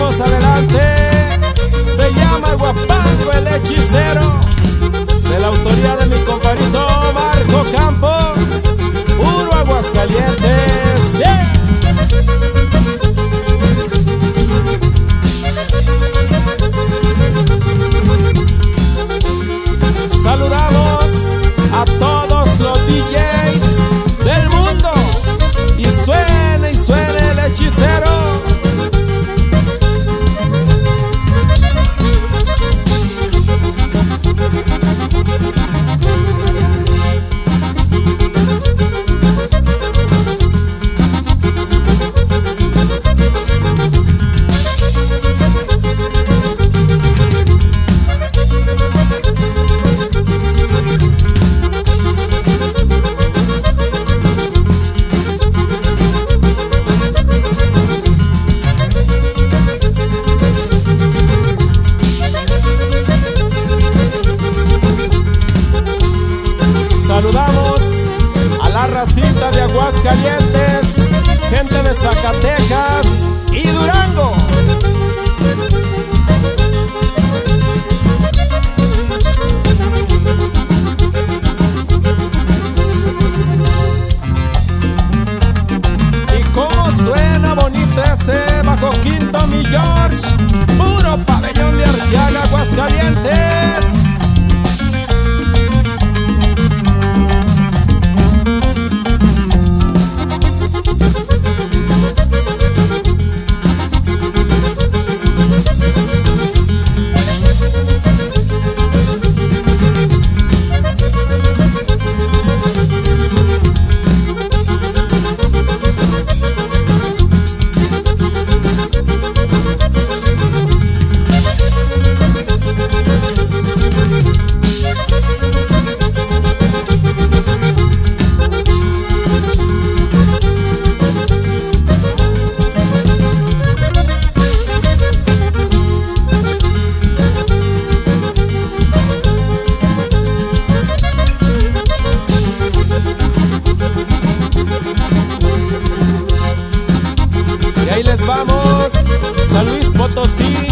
Seguimos adelante. Se llama Guapango el hechicero. racita de Aguascalientes, gente de Zacatecas y Durango. Y cómo suena bonito ese bajo quinto, mi George. vamos, San Luis Potosí.